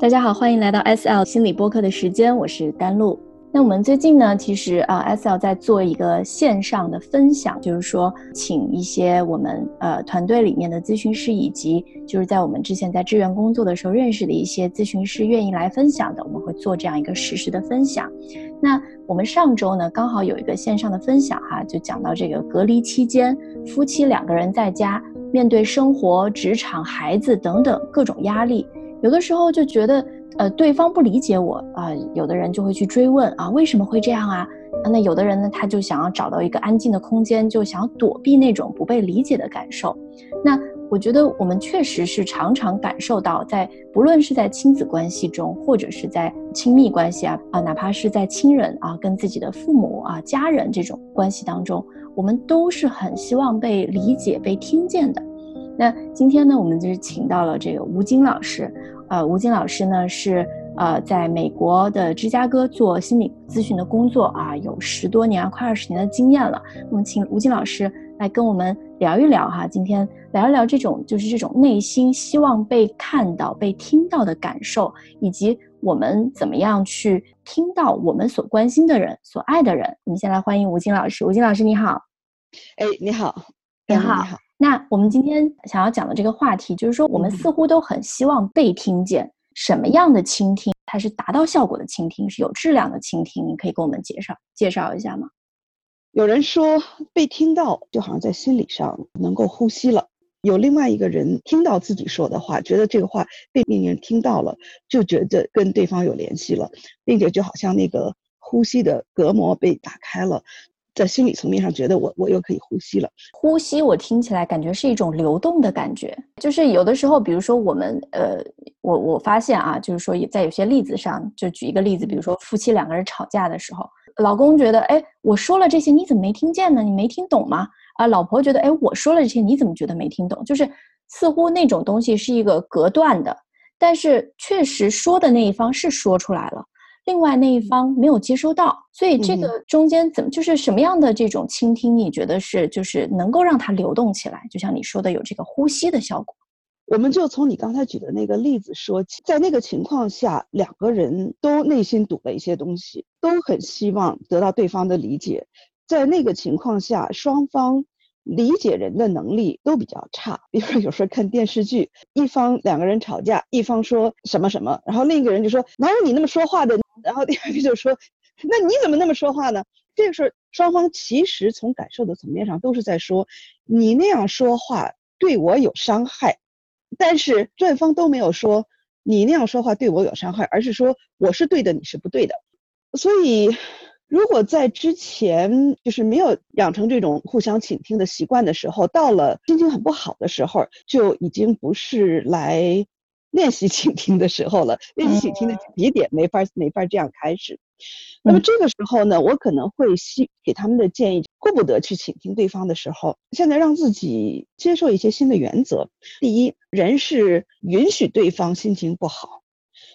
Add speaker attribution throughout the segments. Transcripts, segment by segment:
Speaker 1: 大家好，欢迎来到 S L 心理播客的时间，我是甘露。那我们最近呢，其实啊，S L 在做一个线上的分享，就是说，请一些我们呃团队里面的咨询师，以及就是在我们之前在志愿工作的时候认识的一些咨询师，愿意来分享的，我们会做这样一个实时的分享。那我们上周呢，刚好有一个线上的分享哈，就讲到这个隔离期间，夫妻两个人在家面对生活、职场、孩子等等各种压力。有的时候就觉得，呃，对方不理解我啊，有的人就会去追问啊，为什么会这样啊？那有的人呢，他就想要找到一个安静的空间，就想要躲避那种不被理解的感受。那我觉得我们确实是常常感受到，在不论是在亲子关系中，或者是在亲密关系啊啊，哪怕是在亲人啊，跟自己的父母啊、家人这种关系当中，我们都是很希望被理解、被听见的。那今天呢，我们就是请到了这个吴京老师，呃，吴京老师呢是呃在美国的芝加哥做心理咨询的工作啊，有十多年啊，快二十年的经验了。我们请吴京老师来跟我们聊一聊哈，今天聊一聊这种就是这种内心希望被看到、被听到的感受，以及我们怎么样去听到我们所关心的人、所爱的人。我们先来欢迎吴京老师，吴京老师你好。
Speaker 2: 哎，你好，
Speaker 1: 你好，你好。那我们今天想要讲的这个话题，就是说我们似乎都很希望被听见。什么样的倾听，它是达到效果的倾听，是有质量的倾听？你可以给我们介绍介绍一下吗？
Speaker 2: 有人说被听到，就好像在心理上能够呼吸了。有另外一个人听到自己说的话，觉得这个话被另一人听到了，就觉得跟对方有联系了，并且就好像那个呼吸的隔膜被打开了。在心理层面上，觉得我我又可以呼吸了。
Speaker 1: 呼吸，我听起来感觉是一种流动的感觉。就是有的时候，比如说我们，呃，我我发现啊，就是说在有些例子上，就举一个例子，比如说夫妻两个人吵架的时候，老公觉得，哎，我说了这些，你怎么没听见呢？你没听懂吗？啊，老婆觉得，哎，我说了这些，你怎么觉得没听懂？就是似乎那种东西是一个隔断的，但是确实说的那一方是说出来了。另外那一方没有接收到，所以这个中间怎么就是什么样的这种倾听？你觉得是就是能够让它流动起来？就像你说的，有这个呼吸的效果。
Speaker 2: 我们就从你刚才举的那个例子说起，在那个情况下，两个人都内心堵了一些东西，都很希望得到对方的理解。在那个情况下，双方。理解人的能力都比较差，比如说有时候看电视剧，一方两个人吵架，一方说什么什么，然后另一个人就说哪有你那么说话的，然后第二个就说那你怎么那么说话呢？这个时候双方其实从感受的层面上都是在说你那样说话对我有伤害，但是对方都没有说你那样说话对我有伤害，而是说我是对的，你是不对的，所以。如果在之前就是没有养成这种互相倾听的习惯的时候，到了心情很不好的时候，就已经不是来练习倾听的时候了。练习倾听的起点没法没法这样开始。那么这个时候呢，我可能会希给他们的建议，顾不得去倾听对方的时候，现在让自己接受一些新的原则。第一，人是允许对方心情不好，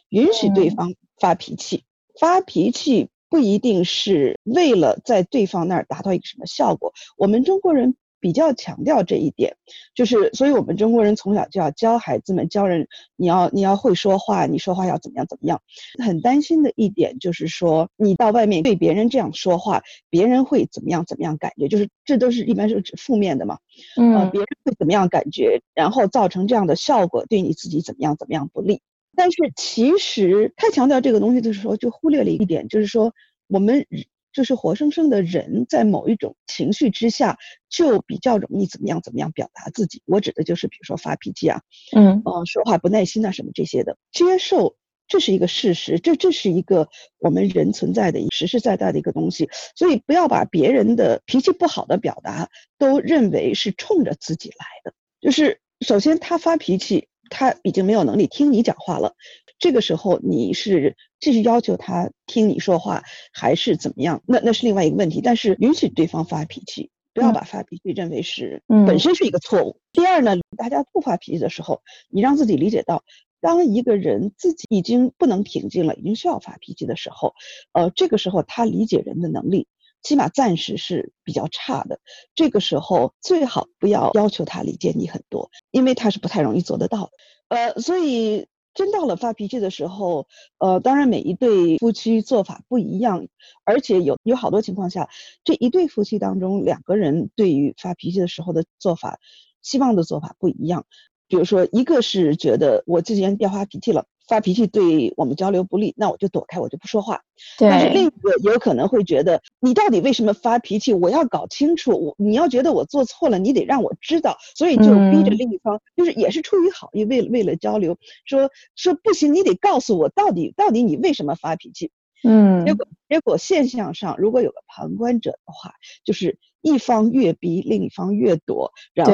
Speaker 2: 允许对方发脾气，发脾气。不一定是为了在对方那儿达到一个什么效果。我们中国人比较强调这一点，就是，所以我们中国人从小就要教孩子们教人，你要你要会说话，你说话要怎么样怎么样。很担心的一点就是说，你到外面对别人这样说话，别人会怎么样怎么样感觉？就是这都是一般是指负面的嘛。嗯，别人会怎么样感觉，然后造成这样的效果，对你自己怎么样怎么样不利。但是其实太强调这个东西的时候，就忽略了一点，就是说我们就是活生生的人，在某一种情绪之下，就比较容易怎么样怎么样表达自己。我指的就是，比如说发脾气啊，嗯，呃，说话不耐心啊，什么这些的。接受这是一个事实，这这是一个我们人存在的实实在在的一个东西。所以不要把别人的脾气不好的表达都认为是冲着自己来的。就是首先他发脾气。他已经没有能力听你讲话了，这个时候你是继续要求他听你说话，还是怎么样？那那是另外一个问题。但是允许对方发脾气，不要把发脾气认为是本身是一个错误。第二呢，大家不发脾气的时候，你让自己理解到，当一个人自己已经不能平静了，已经需要发脾气的时候，呃，这个时候他理解人的能力。起码暂时是比较差的，这个时候最好不要要求他理解你很多，因为他是不太容易做得到的。呃，所以真到了发脾气的时候，呃，当然每一对夫妻做法不一样，而且有有好多情况下，这一对夫妻当中两个人对于发脾气的时候的做法，希望的做法不一样。比如说，一个是觉得我之前要发脾气了。发脾气对我们交流不利，那我就躲开，我就不说话。但是另一个有可能会觉得，你到底为什么发脾气？我要搞清楚。我你要觉得我做错了，你得让我知道。所以就逼着另一方，就是也是出于好意，为为了交流，说说不行，你得告诉我到底到底你为什么发脾气。
Speaker 1: 嗯。
Speaker 2: 结果结果现象上，如果有个旁观者的话，就是一方越逼，另一方越躲，然后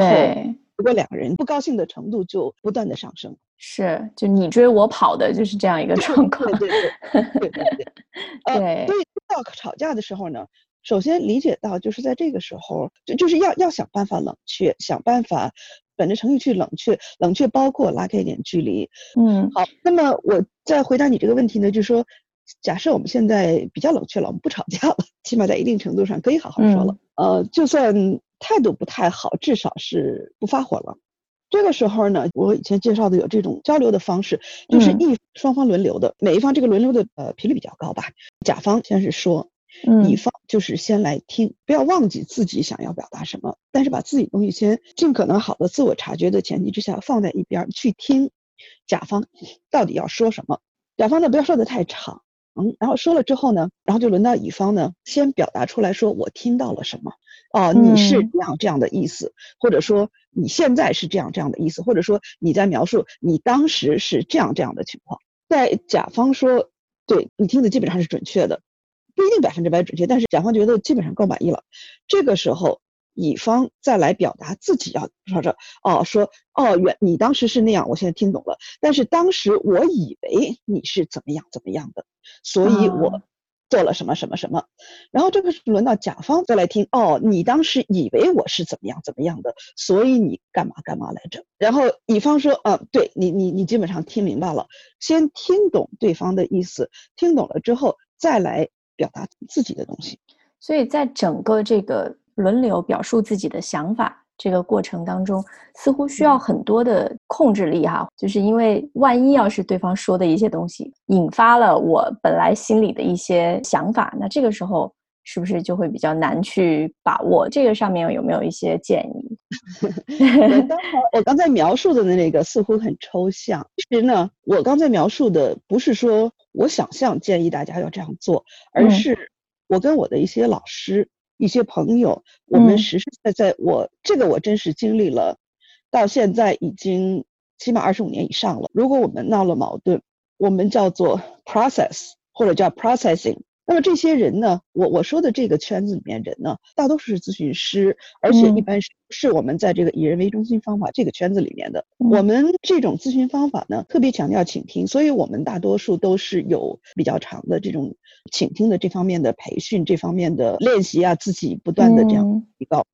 Speaker 2: 如果两个人不高兴的程度就不断的上升。
Speaker 1: 是，就你追我跑的，就是这样一个状况。
Speaker 2: 对对 对对对对。呃，所以到吵架的时候呢，首先理解到，就是在这个时候，就就是要要想办法冷却，想办法本着诚意去冷却，冷却包括拉开一点距离。
Speaker 1: 嗯，
Speaker 2: 好，那么我再回答你这个问题呢，就是说，假设我们现在比较冷却了，我们不吵架了，起码在一定程度上可以好好说了。呃，就算态度不太好，至少是不发火了。这个时候呢，我以前介绍的有这种交流的方式，就是一双方轮流的，每一方这个轮流的呃频率比较高吧。甲方先是说，乙方就是先来听，不要忘记自己想要表达什么，但是把自己东西先尽可能好的自我察觉的前提之下放在一边去听，甲方到底要说什么。甲方呢不要说的太长，嗯，然后说了之后呢，然后就轮到乙方呢先表达出来说我听到了什么。哦，你是这样这样的意思，或者说你现在是这样这样的意思，或者说你在描述你当时是这样这样的情况。在甲方说，对你听的基本上是准确的，不一定百分之百准确，但是甲方觉得基本上够满意了。这个时候，乙方再来表达自己要说这哦，说哦原你当时是那样，我现在听懂了，但是当时我以为你是怎么样怎么样的，所以我。做了什么什么什么，然后这个是轮到甲方再来听哦，你当时以为我是怎么样怎么样的，所以你干嘛干嘛来着？然后乙方说，嗯，对你你你基本上听明白了，先听懂对方的意思，听懂了之后再来表达自己的东西。
Speaker 1: 所以在整个这个轮流表述自己的想法。这个过程当中，似乎需要很多的控制力哈，就是因为万一要是对方说的一些东西引发了我本来心里的一些想法，那这个时候是不是就会比较难去把握？这个上面有没有一些建议？
Speaker 2: 刚才我刚才描述的那个似乎很抽象，其实呢，我刚才描述的不是说我想象建议大家要这样做，而是我跟我的一些老师。一些朋友，我们实实在在，我这个我真是经历了，到现在已经起码二十五年以上了。如果我们闹了矛盾，我们叫做 process 或者叫 processing。那么这些人呢，我我说的这个圈子里面人呢，大多数是咨询师，而且一般是是我们在这个以人为中心方法这个圈子里面的。我们这种咨询方法呢，特别强调倾听，所以我们大多数都是有比较长的这种倾听的这方面的培训，这方面的练习啊，自己不断的这样提高。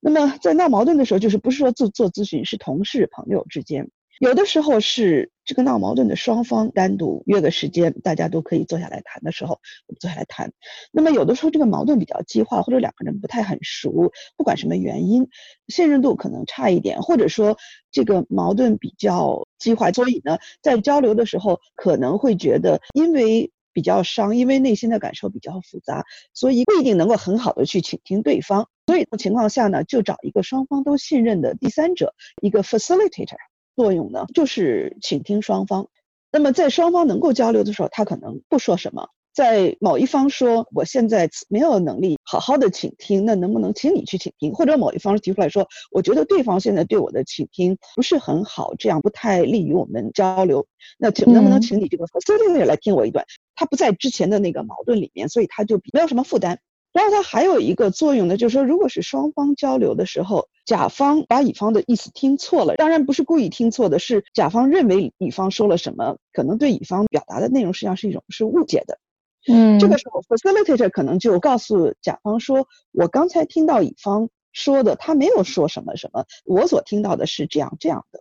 Speaker 2: 那么在闹矛盾的时候，就是不是说做做咨询，是同事朋友之间。有的时候是这个闹矛盾的双方单独约个时间，大家都可以坐下来谈的时候，我们坐下来谈。那么有的时候这个矛盾比较激化，或者两个人不太很熟，不管什么原因，信任度可能差一点，或者说这个矛盾比较激化，所以呢，在交流的时候可能会觉得，因为比较伤，因为内心的感受比较复杂，所以不一定能够很好的去倾听对方。所以的情况下呢，就找一个双方都信任的第三者，一个 facilitator。作用呢，就是倾听双方。那么在双方能够交流的时候，他可能不说什么。在某一方说我现在没有能力好好的倾听，那能不能请你去倾听？或者某一方提出来说，我觉得对方现在对我的倾听不是很好，这样不太利于我们交流。那请能不能请你这个 facilitator 来听我一段？他不在之前的那个矛盾里面，所以他就没有什么负担。然后他还有一个作用呢，就是说，如果是双方交流的时候，甲方把乙方的意思听错了，当然不是故意听错的，是甲方认为乙方说了什么，可能对乙方表达的内容实际上是一种是误解的。
Speaker 1: 嗯，
Speaker 2: 这个时候 facilitator 可能就告诉甲方说，我刚才听到乙方说的，他没有说什么什么，我所听到的是这样这样的。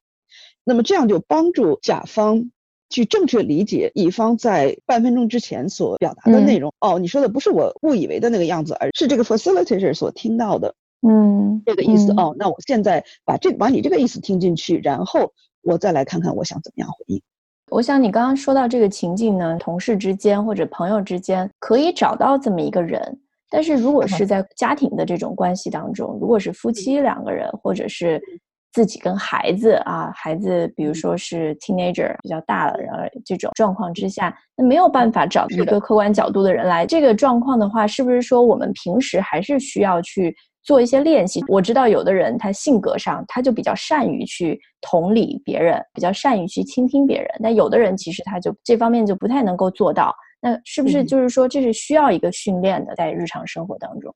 Speaker 2: 那么这样就帮助甲方。去正确理解乙方在半分钟之前所表达的内容。哦，你说的不是我误以为的那个样子，而是这个 facilitator 所听到的。
Speaker 1: 嗯，
Speaker 2: 这个意思。哦，那我现在把这把你这个意思听进去，然后我再来看看我想怎么样回应。
Speaker 1: 我想你刚刚说到这个情境呢，同事之间或者朋友之间可以找到这么一个人，但是如果是在家庭的这种关系当中，如果是夫妻两个人，或者是自己跟孩子啊，孩子比如说是 teenager 比较大了，然后这种状况之下，那没有办法找一个客观角度的人来。这个状况的话，是不是说我们平时还是需要去做一些练习？我知道有的人他性格上他就比较善于去同理别人，比较善于去倾听别人，但有的人其实他就这方面就不太能够做到。那是不是就是说这是需要一个训练的，在日常生活当中？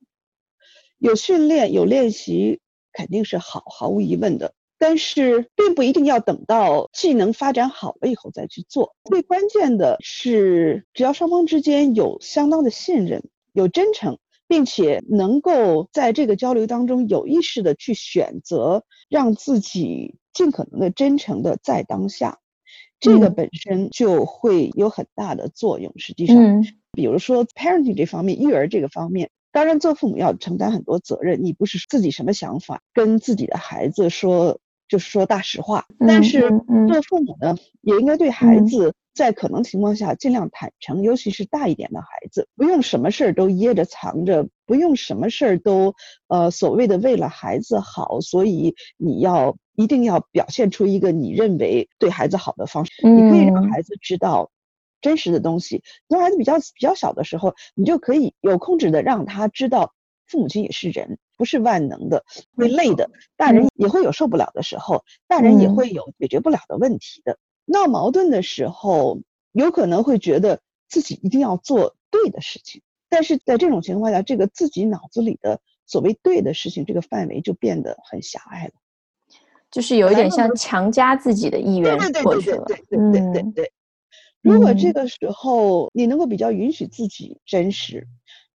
Speaker 2: 有训练有练习。肯定是好，毫无疑问的。但是并不一定要等到技能发展好了以后再去做。最关键的是，只要双方之间有相当的信任、有真诚，并且能够在这个交流当中有意识的去选择让自己尽可能的真诚的在当下，这个本身就会有很大的作用。实际上，比如说 parenting 这方面，育儿这个方面。当然，做父母要承担很多责任。你不是自己什么想法，跟自己的孩子说，就是说大实话。但是做父母呢，也应该对孩子在可能情况下尽量坦诚，尤其是大一点的孩子，不用什么事儿都掖着藏着，不用什么事儿都呃所谓的为了孩子好，所以你要一定要表现出一个你认为对孩子好的方式。你可以让孩子知道。真实的东西，从孩子比较比较小的时候，你就可以有控制的让他知道，父母亲也是人，不是万能的，会累的，大人也会有受不了的时候，大人也会有解决不了的问题的。闹矛盾的时候，有可能会觉得自己一定要做对的事情，但是在这种情况下，这个自己脑子里的所谓对的事情，这个范围就变得很狭隘了，
Speaker 1: 就是有一点像强加自己的意愿过去
Speaker 2: 了。对对对对对对。如果这个时候你能够比较允许自己真实，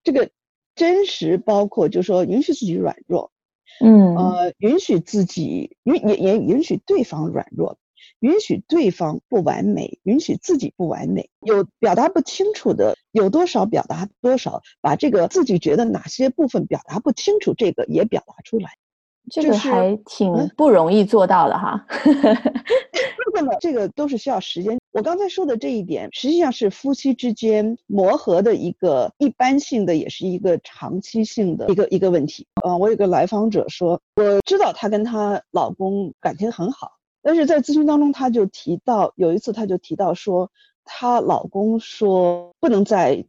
Speaker 2: 这个真实包括就是说允许自己软弱，
Speaker 1: 嗯，
Speaker 2: 呃，允许自己允也也允许对方软弱，允许对方不完美，允许自己不完美，有表达不清楚的，有多少表达多少，把这个自己觉得哪些部分表达不清楚，这个也表达出来。
Speaker 1: 这个还挺不容易做到的哈，
Speaker 2: 那么这个都是需要时间。我刚才说的这一点，实际上是夫妻之间磨合的一个一般性的，也是一个长期性的一个一个问题。呃，我有个来访者说，我知道她跟她老公感情很好，但是在咨询当中，她就提到有一次，她就提到说，她老公说不能在。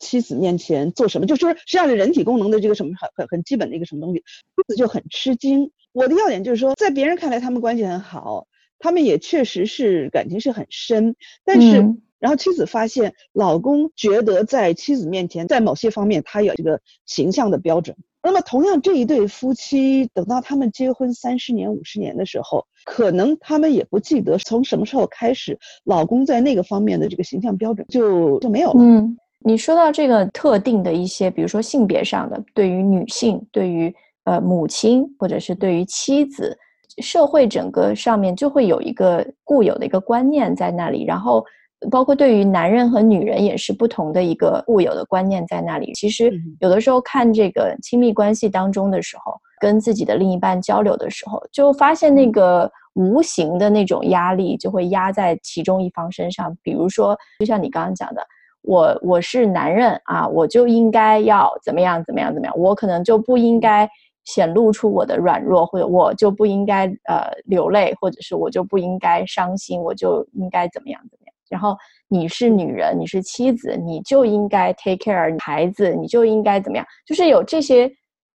Speaker 2: 妻子面前做什么，就说实际上是人体功能的这个什么很很很基本的一个什么东西，妻子就很吃惊。我的要点就是说，在别人看来他们关系很好，他们也确实是感情是很深，但是然后妻子发现老公觉得在妻子面前，在某些方面他有这个形象的标准。那么同样这一对夫妻，等到他们结婚三十年、五十年的时候，可能他们也不记得从什么时候开始，老公在那个方面的这个形象标准就就没有了。
Speaker 1: 嗯你说到这个特定的一些，比如说性别上的，对于女性，对于呃母亲，或者是对于妻子，社会整个上面就会有一个固有的一个观念在那里，然后包括对于男人和女人也是不同的一个固有的观念在那里。其实有的时候看这个亲密关系当中的时候，跟自己的另一半交流的时候，就发现那个无形的那种压力就会压在其中一方身上，比如说就像你刚刚讲的。我我是男人啊，我就应该要怎么样怎么样怎么样，我可能就不应该显露出我的软弱，或者我就不应该呃流泪，或者是我就不应该伤心，我就应该怎么样怎么样。然后你是女人，你是妻子，你就应该 take care 孩子，你就应该怎么样，就是有这些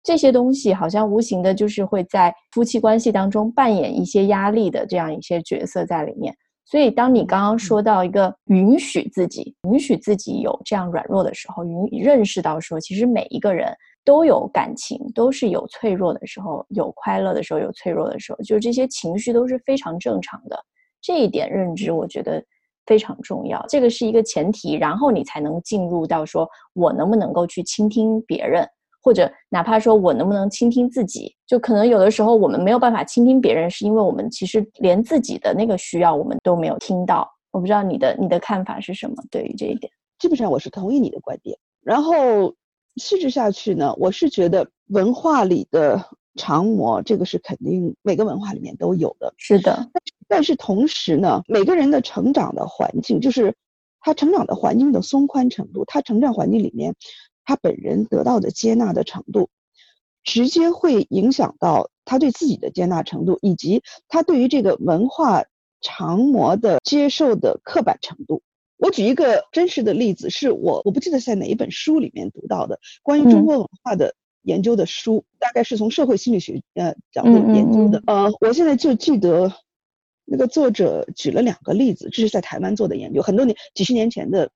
Speaker 1: 这些东西，好像无形的，就是会在夫妻关系当中扮演一些压力的这样一些角色在里面。所以，当你刚刚说到一个允许自己、允许自己有这样软弱的时候，允认识到说，其实每一个人都有感情，都是有脆弱的时候，有快乐的时候，有脆弱的时候，就是这些情绪都是非常正常的。这一点认知，我觉得非常重要。这个是一个前提，然后你才能进入到说我能不能够去倾听别人。或者哪怕说我能不能倾听自己，就可能有的时候我们没有办法倾听别人，是因为我们其实连自己的那个需要我们都没有听到。我不知道你的你的看法是什么？对于这一点，
Speaker 2: 基本上我是同意你的观点。然后细致下去呢，我是觉得文化里的长模，这个是肯定每个文化里面都有的。
Speaker 1: 是的，
Speaker 2: 但是同时呢，每个人的成长的环境，就是他成长的环境的松宽程度，他成长环境里面，他本人得到的接纳的程度，直接会影响到他对自己的接纳程度，以及他对于这个文化长模的接受的刻板程度。我举一个真实的例子，是我我不记得在哪一本书里面读到的关于中国文化的研究的书，大概是从社会心理学呃角度研究的。呃，我现在就记得那个作者举了两个例子，这是在台湾做的研究，很多年几十年前的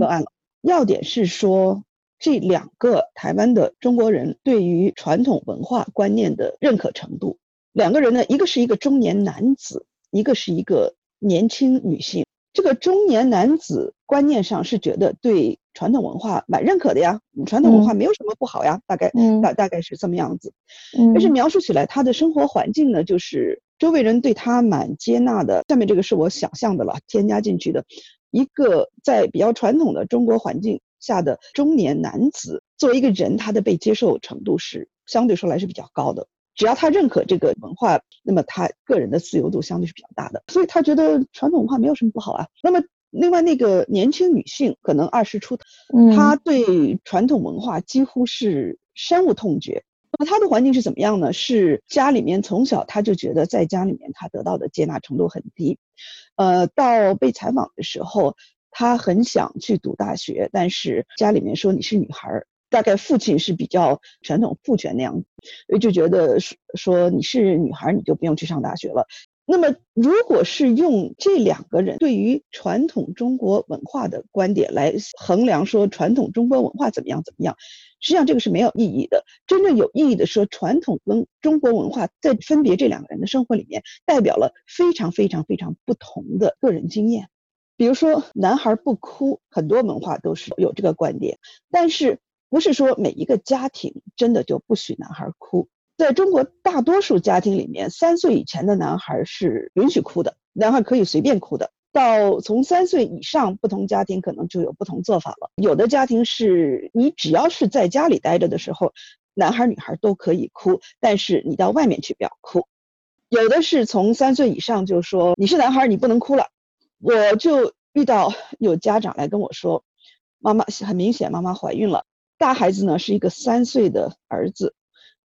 Speaker 2: 个案了。要点是说这两个台湾的中国人对于传统文化观念的认可程度。两个人呢，一个是一个中年男子，一个是一个年轻女性。这个中年男子观念上是觉得对传统文化蛮认可的呀，传统文化没有什么不好呀，大概大大概是这么样子。但是描述起来他的生活环境呢，就是周围人对他蛮接纳的。下面这个是我想象的了，添加进去的一个在比较传统的中国环境下的中年男子，作为一个人，他的被接受程度是相对说来是比较高的。只要他认可这个文化，那么他个人的自由度相对是比较大的，所以他觉得传统文化没有什么不好啊。那么另外那个年轻女性可能二十出头，她对传统文化几乎是深恶痛绝。那么她的环境是怎么样呢？是家里面从小她就觉得在家里面她得到的接纳程度很低，呃，到被采访的时候，她很想去读大学，但是家里面说你是女孩儿。大概父亲是比较传统父权那样，就觉得说说你是女孩你就不用去上大学了。那么如果是用这两个人对于传统中国文化的观点来衡量说传统中国文化怎么样怎么样，实际上这个是没有意义的。真正有意义的说传统跟中国文化在分别这两个人的生活里面，代表了非常非常非常不同的个人经验。比如说男孩不哭，很多文化都是有这个观点，但是。不是说每一个家庭真的就不许男孩哭，在中国大多数家庭里面，三岁以前的男孩是允许哭的，男孩可以随便哭的。到从三岁以上，不同家庭可能就有不同做法了。有的家庭是你只要是在家里待着的时候，男孩女孩都可以哭，但是你到外面去不要哭。有的是从三岁以上就说你是男孩，你不能哭了。我就遇到有家长来跟我说，妈妈很明显妈妈怀孕了。大孩子呢是一个三岁的儿子，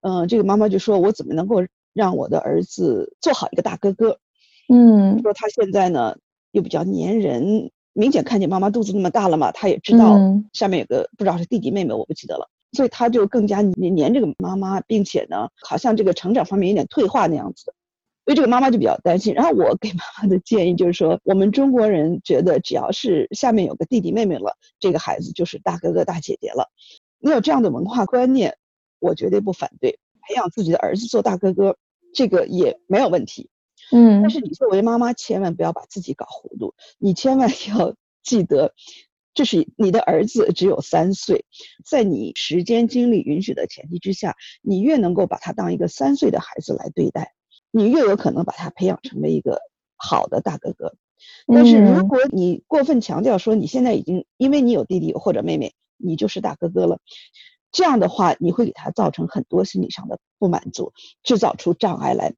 Speaker 2: 嗯，这个妈妈就说：“我怎么能够让我的儿子做好一个大哥哥？”嗯，说他现在呢又比较粘人，明显看见妈妈肚子那么大了嘛，他也知道下面有个不知道是弟弟妹妹，我不记得了，所以他就更加黏黏这个妈妈，并且呢，好像这个成长方面有点退化那样子。所以这个妈妈就比较担心。然后我给妈妈的建议就是说，我们中国人觉得只要是下面有个弟弟妹妹了，这个孩子就是大哥哥大姐姐了。你有这样的文化观念，我绝对不反对。培养自己的儿子做大哥哥，这个也没有问题。嗯。但是你作为妈妈，千万不要把自己搞糊涂。你千万 要记得，就是你的儿子只有三岁，在你时间精力允许的前提之下，你越能够把他当一个三岁的孩子来对待。你越有可能把他培养成为一个好的大哥哥，但是如果你过分强调说你现在已经因为你有弟弟或者妹妹，你就是大哥哥了，这样的话你会给他造成很多心理上的不满足，制造出障碍来，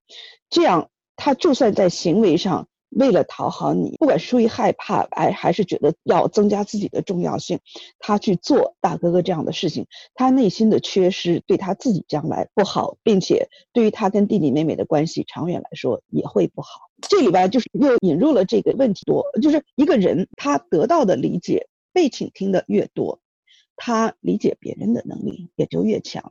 Speaker 2: 这样他就算在行为上。为了讨好你，不管是出于害怕，哎，还是觉得要增加自己的重要性，他去做大哥哥这样的事情，他内心的缺失对他自己将来不好，并且对于他跟弟弟妹妹的关系长远来说也会不好。这里边就是又引入了这个问题多，就是一个人他得到的理解、被倾听的越多，他理解别人的能力也就越强。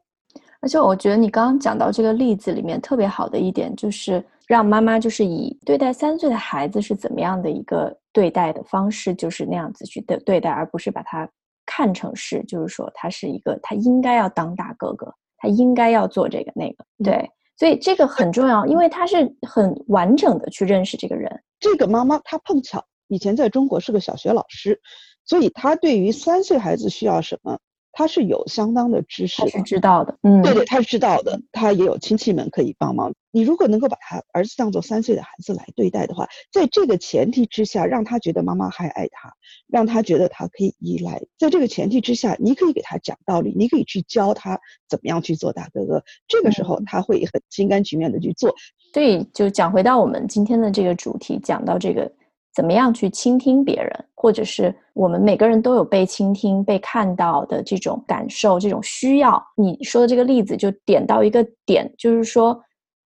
Speaker 1: 而且我觉得你刚刚讲到这个例子里面特别好的一点就是。让妈妈就是以对待三岁的孩子是怎么样的一个对待的方式，就是那样子去对对待，而不是把他看成是，就是说他是一个他应该要当大哥哥，他应该要做这个那个。对，所以这个很重要，因为他是很完整的去认识这个人。
Speaker 2: 这个妈妈她碰巧以前在中国是个小学老师，所以他对于三岁孩子需要什么，他是有相当的知识的，他，
Speaker 1: 是知道的，嗯，
Speaker 2: 对对，他是知道的，他也有亲戚们可以帮忙。你如果能够把他儿子当做三岁的孩子来对待的话，在这个前提之下，让他觉得妈妈还爱他，让他觉得他可以依赖，在这个前提之下，你可以给他讲道理，你可以去教他怎么样去做大哥哥，这个时候他会很心甘情愿的去做。
Speaker 1: 所以就讲回到我们今天的这个主题，讲到这个。怎么样去倾听别人，或者是我们每个人都有被倾听、被看到的这种感受、这种需要。你说的这个例子就点到一个点，就是说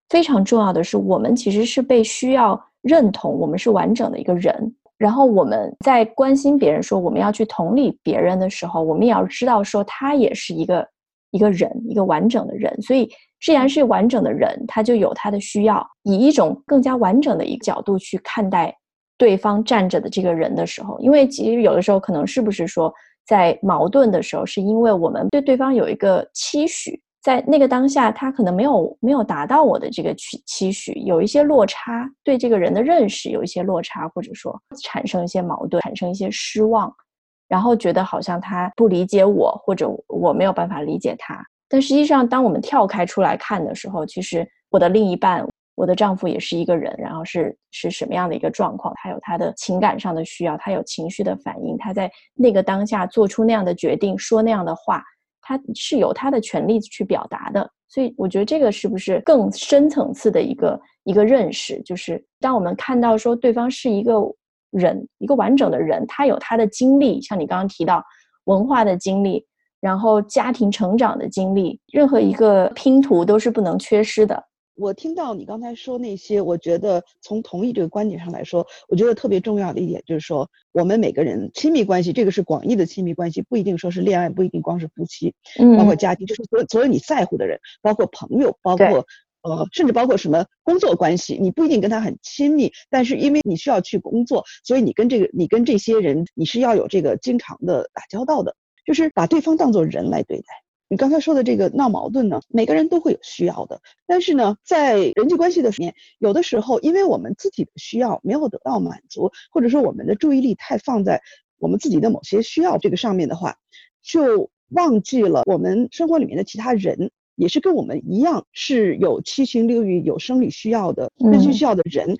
Speaker 1: 非常重要的是，我们其实是被需要认同，我们是完整的一个人。然后我们在关心别人，说我们要去同理别人的时候，我们也要知道说他也是一个一个人，一个完整的人。所以，既然是完整的人，他就有他的需要，以一种更加完整的一个角度去看待。对方站着的这个人的时候，因为其实有的时候可能是不是说在矛盾的时候，是因为我们对对方有一个期许，在那个当下他可能没有没有达到我的这个期期许，有一些落差，对这个人的认识有一些落差，或者说产生一些矛盾，产生一些失望，然后觉得好像他不理解我，或者我没有办法理解他。但实际上，当我们跳开出来看的时候，其实我的另一半。我的丈夫也是一个人，然后是是什么样的一个状况？他有他的情感上的需要，他有情绪的反应，他在那个当下做出那样的决定，说那样的话，他是有他的权利去表达的。所以，我觉得这个是不是更深层次的一个一个认识？就是当我们看到说对方是一个人，一个完整的人，他有他的经历，像你刚刚提到文化的经历，然后家庭成长的经历，任何一个拼图都是不能缺失的。
Speaker 2: 我听到你刚才说那些，我觉得从同意这个观点上来说，我觉得特别重要的一点就是说，我们每个人亲密关系，这个是广义的亲密关系，不一定说是恋爱，不一定光是夫妻，包括家庭，就是所所有你在乎的人，包括朋友，包括呃，甚至包括什么工作关系，你不一定跟他很亲密，但是因为你需要去工作，所以你跟这个你跟这些人，你是要有这个经常的打交道的，就是把对方当做人来对待。你刚才说的这个闹矛盾呢，每个人都会有需要的，但是呢，在人际关系的里面，有的时候因为我们自己的需要没有得到满足，或者说我们的注意力太放在我们自己的某些需要这个上面的话，就忘记了我们生活里面的其他人也是跟我们一样是有七情六欲、有生理需要的、内心需要的人。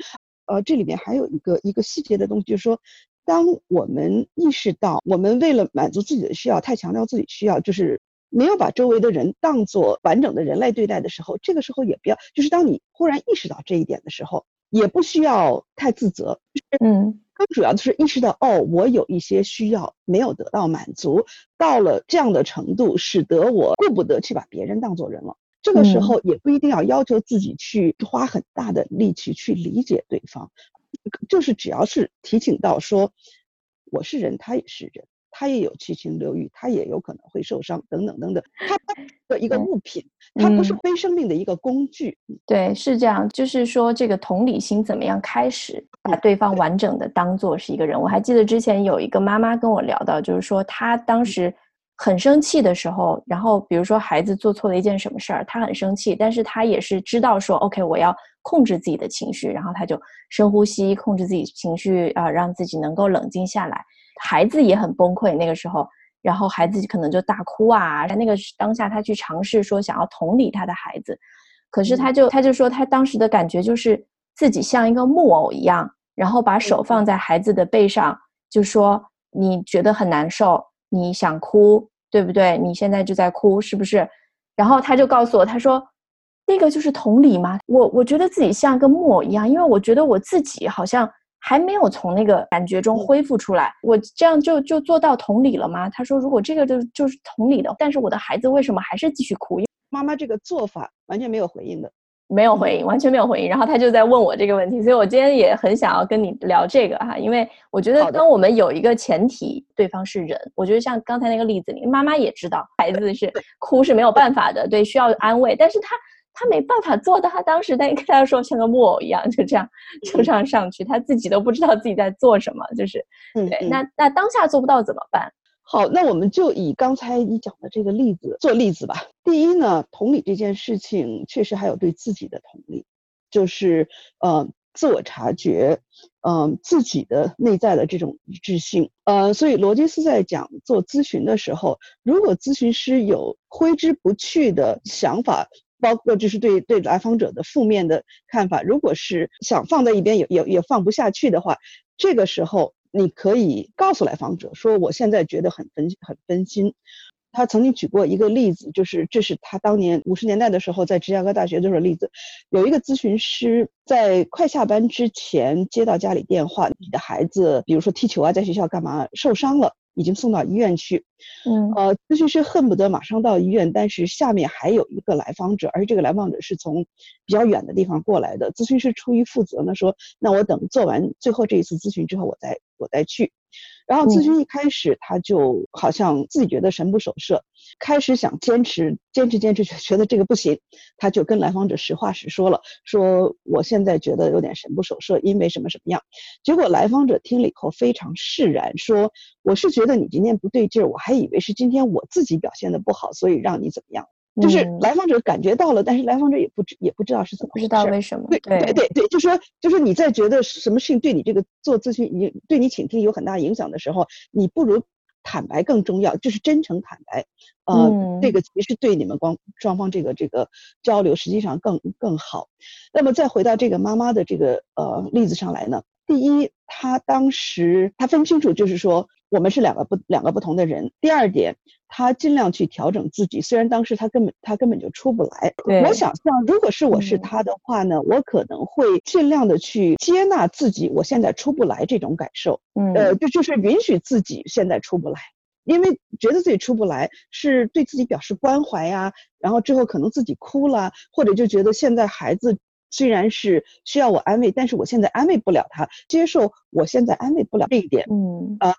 Speaker 2: 呃，这里面还有一个一个细节的东西，就是说，当我们意识到我们为了满足自己的需要，太强调自己需要，就是。没有把周围的人当做完整的人来对待的时候，这个时候也不要，就是当你忽然意识到这一点的时候，也不需要太自责。
Speaker 1: 嗯，
Speaker 2: 更主要的是意识到，哦，我有一些需要没有得到满足，到了这样的程度，使得我顾不得去把别人当做人了。这个时候也不一定要要求自己去花很大的力气去理解对方，就是只要是提醒到说，我是人，他也是人。他也有七情六欲，他也有可能会受伤，等等等等。他的一个物品，它不是非生命的一个工具。
Speaker 1: 对，是这样。就是说，这个同理心怎么样开始把对方完整的当做是一个人？我还记得之前有一个妈妈跟我聊到，就是说她当时很生气的时候，然后比如说孩子做错了一件什么事儿，她很生气，但是她也是知道说，OK，我要控制自己的情绪，然后她就深呼吸，控制自己情绪啊，让自己能够冷静下来。孩子也很崩溃，那个时候，然后孩子可能就大哭啊。在那个当下，他去尝试说想要同理他的孩子，可是他就他就说他当时的感觉就是自己像一个木偶一样，然后把手放在孩子的背上，就说你觉得很难受，你想哭，对不对？你现在就在哭，是不是？然后他就告诉我，他说那个就是同理嘛？我我觉得自己像个木偶一样，因为我觉得我自己好像。还没有从那个感觉中恢复出来，我这样就就做到同理了吗？他说，如果这个就就是同理的，但是我的孩子为什么还是继续哭？
Speaker 2: 妈妈这个做法完全没有回应的，
Speaker 1: 没有回应，完全没有回应。然后他就在问我这个问题，所以我今天也很想要跟你聊这个哈，因为我觉得当我们有一个前提，对方是人，我觉得像刚才那个例子里，妈妈也知道孩子是哭是没有办法的，对，需要安慰，但是他。他没办法做到，他当时在跟他说像个木偶一样，就这样就这样上去，他自己都不知道自己在做什么，就是对。那那当下做不到怎么办？
Speaker 2: 好，那我们就以刚才你讲的这个例子做例子吧。第一呢，同理这件事情确实还有对自己的同理，就是呃，自我察觉，嗯，自己的内在的这种一致性，呃，所以罗杰斯在讲做咨询的时候，如果咨询师有挥之不去的想法，包括就是对对来访者的负面的看法，如果是想放在一边也也也放不下去的话，这个时候你可以告诉来访者说，我现在觉得很分很分心。他曾经举过一个例子，就是这是他当年五十年代的时候在芝加哥大学的时候例子。有一个咨询师在快下班之前接到家里电话，你的孩子比如说踢球啊，在学校干嘛受伤了，已经送到医院去。
Speaker 1: 嗯，
Speaker 2: 呃，咨询师恨不得马上到医院，但是下面还有一个来访者，而且这个来访者是从比较远的地方过来的。咨询师出于负责呢，说那我等做完最后这一次咨询之后，我再我再去。然后咨询一开始，他就好像自己觉得神不守舍，开始想坚持，坚持，坚持，觉得这个不行，他就跟来访者实话实说了，说我现在觉得有点神不守舍，因为什么什么样。结果来访者听了以后非常释然，说我是觉得你今天不对劲儿，我还以为是今天我自己表现的不好，所以让你怎么样。就是来访者感觉到了，但是来访者也不知也不知道是怎么
Speaker 1: 不知道为什么。
Speaker 2: 对对对对，就说就是你在觉得什么事情对你这个做咨询，你对你倾听有很大影响的时候，你不如坦白更重要，就是真诚坦白。呃，这个其实对你们光双方这个这个交流实际上更更好。那么再回到这个妈妈的这个呃例子上来呢，第一，她当时她分清楚，就是说。我们是两个不两个不同的人。第二点，他尽量去调整自己，虽然当时他根本他根本就出不来。我想象，如果是我是他的话呢，我可能会尽量的去接纳自己，我现在出不来这种感受。
Speaker 1: 嗯，
Speaker 2: 呃，就就是允许自己现在出不来，因为觉得自己出不来是对自己表示关怀呀。然后之后可能自己哭了，或者就觉得现在孩子虽然是需要我安慰，但是我现在安慰不了他，接受我现在安慰不了这一点。
Speaker 1: 嗯
Speaker 2: 啊。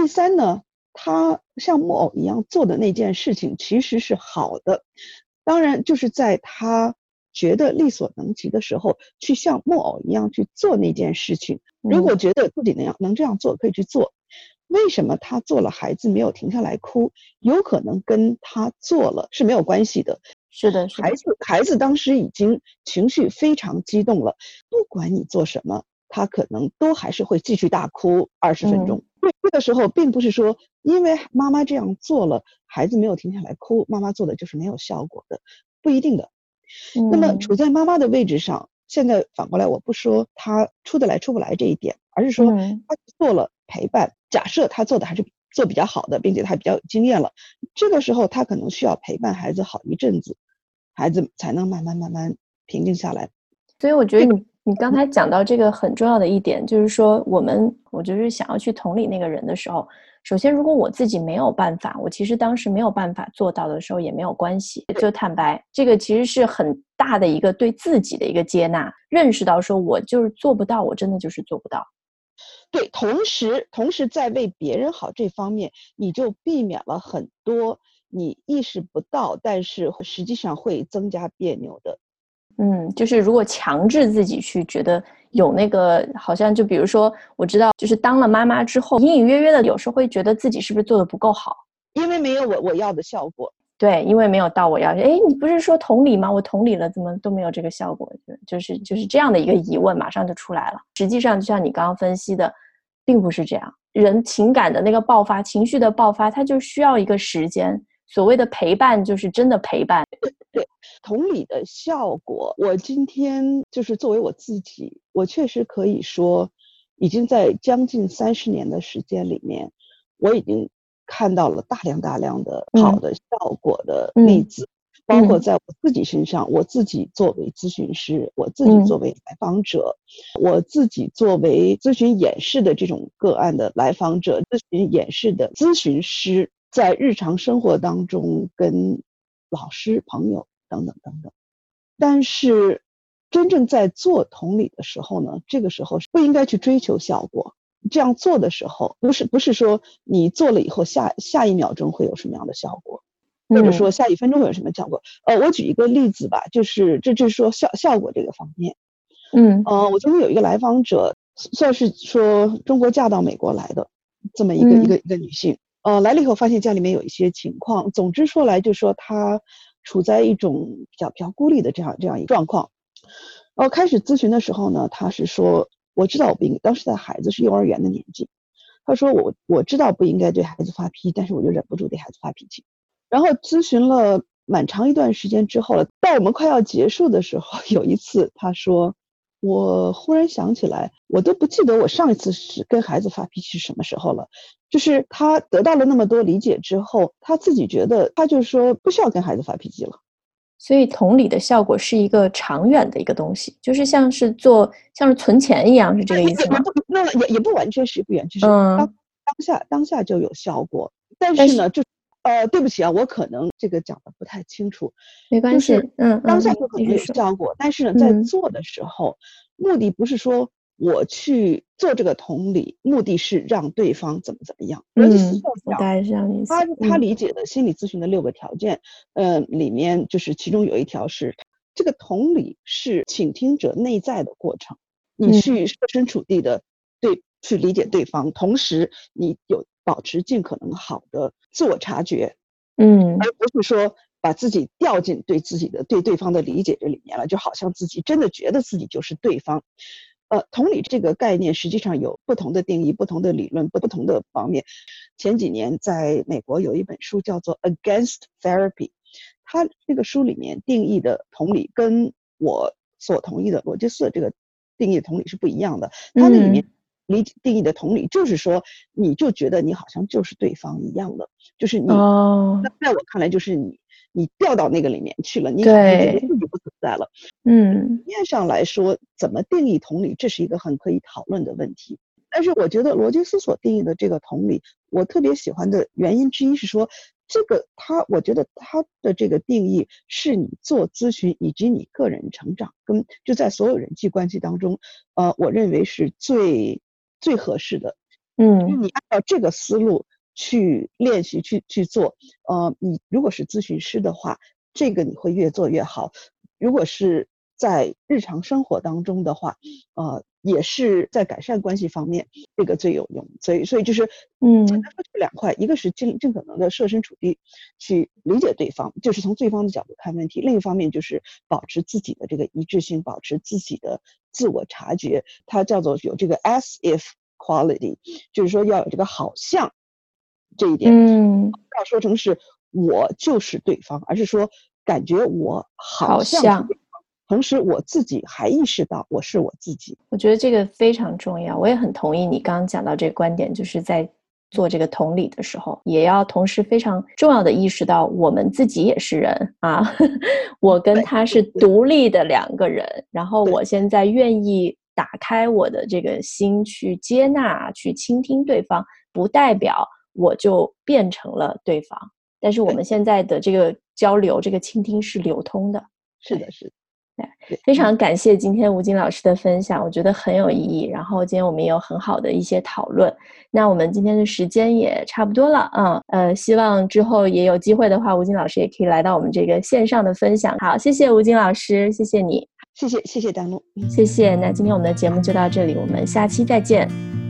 Speaker 2: 第三呢，他像木偶一样做的那件事情其实是好的，当然就是在他觉得力所能及的时候，去像木偶一样去做那件事情。如果觉得自己那样能这样做，可以去做。为什么他做了，孩子没有停下来哭？有可能跟他做了是没有关系的。
Speaker 1: 是的，
Speaker 2: 孩子孩子当时已经情绪非常激动了，不管你做什么，他可能都还是会继续大哭二十分钟。这个时候，并不是说因为妈妈这样做了，孩子没有停下来哭，妈妈做的就是没有效果的，不一定的。那么处在妈妈的位置上，现在反过来，我不说他出得来出不来这一点，而是说他做了陪伴。假设他做的还是做比较好的，并且他比较有经验了，这个时候他可能需要陪伴孩子好一阵子，孩子才能慢慢慢慢平静下来。
Speaker 1: 所以我觉得你。你刚才讲到这个很重要的一点，就是说我们，我就是想要去同理那个人的时候，首先如果我自己没有办法，我其实当时没有办法做到的时候也没有关系，就坦白，这个其实是很大的一个对自己的一个接纳，认识到说我就是做不到，我真的就是做不到。
Speaker 2: 对，同时同时在为别人好这方面，你就避免了很多你意识不到，但是实际上会增加别扭的。
Speaker 1: 嗯，就是如果强制自己去觉得有那个，好像就比如说，我知道，就是当了妈妈之后，隐隐约约的有时候会觉得自己是不是做的不够好，
Speaker 2: 因为没有我我要的效果。
Speaker 1: 对，因为没有到我要，哎，你不是说同理吗？我同理了，怎么都没有这个效果？就是就是这样的一个疑问，马上就出来了。实际上，就像你刚刚分析的，并不是这样。人情感的那个爆发，情绪的爆发，它就需要一个时间。所谓的陪伴，就是真的陪伴。
Speaker 2: 对，同理的效果。我今天就是作为我自己，我确实可以说，已经在将近三十年的时间里面，我已经看到了大量大量的好的效果的例子，包括在我自己身上，我自己作为咨询师，我自己作为来访者，我自己作为咨询演示的这种个案的来访者，咨询演示的咨询师。在日常生活当中，跟老师、朋友等等等等，但是真正在做同理的时候呢，这个时候不应该去追求效果。这样做的时候，不是不是说你做了以后下下一秒钟会有什么样的效果，或者说下一分钟会有什么效果。呃，我举一个例子吧，就是这就是说效效果这个方面。
Speaker 1: 嗯，
Speaker 2: 呃，我曾经有一个来访者，算是说中国嫁到美国来的这么一个一个一个女性。呃，来了以后发现家里面有一些情况，总之说来就说他处在一种比较比较孤立的这样这样一个状况。然后，开始咨询的时候呢，他是说我知道我不应，当时的孩子是幼儿园的年纪，他说我我知道不应该对孩子发脾气，但是我就忍不住对孩子发脾气。然后咨询了蛮长一段时间之后了，到我们快要结束的时候，有一次他说。我忽然想起来，我都不记得我上一次是跟孩子发脾气是什么时候了。就是他得到了那么多理解之后，他自己觉得，他就说不需要跟孩子发脾气了。
Speaker 1: 所以同理的效果是一个长远的一个东西，就是像是做像是存钱一样，是这个意思吗？
Speaker 2: 那也也不完全是不远，就是当当下当下就有效果。但是呢，就呃，对不起啊，我可能这个讲的不太清楚，
Speaker 1: 没关系，嗯，
Speaker 2: 当下就可能有效果，但是呢，在做的时候，目的不是说我去做这个同理，目的是让对方怎么怎么样。
Speaker 1: 嗯，大概是这样意思。
Speaker 2: 他他理解的心理咨询的六个条件，呃，里面就是其中有一条是，这个同理是倾听者内在的过程，你去设身处地的对去理解对方，同时你有。保持尽可能好的自我察觉，
Speaker 1: 嗯，
Speaker 2: 而不是说把自己掉进对自己的对对方的理解这里面了，就好像自己真的觉得自己就是对方。呃，同理这个概念实际上有不同的定义、不同的理论、不不同的方面。前几年在美国有一本书叫做《Against Therapy》，它这个书里面定义的同理跟我所同意的罗杰斯这个定义的同理是不一样的。它那里面。理解定义的同理，就是说，你就觉得你好像就是对方一样的，就是你。那在我看来，就是你，你掉到那个里面去了，你感觉自己不存在了。
Speaker 1: 嗯，
Speaker 2: 面上来说，怎么定义同理，这是一个很可以讨论的问题。但是，我觉得罗杰斯所定义的这个同理，我特别喜欢的原因之一是说，这个他，我觉得他的这个定义是你做咨询以及你个人成长跟就在所有人际关系当中，呃，我认为是最。最合适的，
Speaker 1: 嗯，
Speaker 2: 你按照这个思路去练习去去做，呃，你如果是咨询师的话，这个你会越做越好；如果是在日常生活当中的话，呃，也是在改善关系方面，这个最有用。所以，所以就是，
Speaker 1: 嗯，
Speaker 2: 简单说就两块，一个是尽尽可能的设身处地去理解对方，就是从对方的角度看问题；另一方面就是保持自己的这个一致性，保持自己的。自我察觉，它叫做有这个 as if quality，就是说要有这个好像这一点，
Speaker 1: 嗯，不
Speaker 2: 要说成是我就是对方，而是说感觉我好
Speaker 1: 像，
Speaker 2: 同时我自己还意识到我是我自己。
Speaker 1: 我觉得这个非常重要，我也很同意你刚刚讲到这个观点，就是在。做这个同理的时候，也要同时非常重要的意识到，我们自己也是人啊，我跟他是独立的两个人。然后我现在愿意打开我的这个心去接纳、去倾听对方，不代表我就变成了对方。但是我们现在的这个交流、这个倾听是流通的。
Speaker 2: 是的，是的。
Speaker 1: 非常感谢今天吴京老师的分享，我觉得很有意义。然后今天我们也有很好的一些讨论。那我们今天的时间也差不多了啊，呃，希望之后也有机会的话，吴京老师也可以来到我们这个线上的分享。好，谢谢吴京老师，谢谢你，
Speaker 2: 谢谢谢谢丹露，
Speaker 1: 谢谢。那今天我们的节目就到这里，我们下期再见。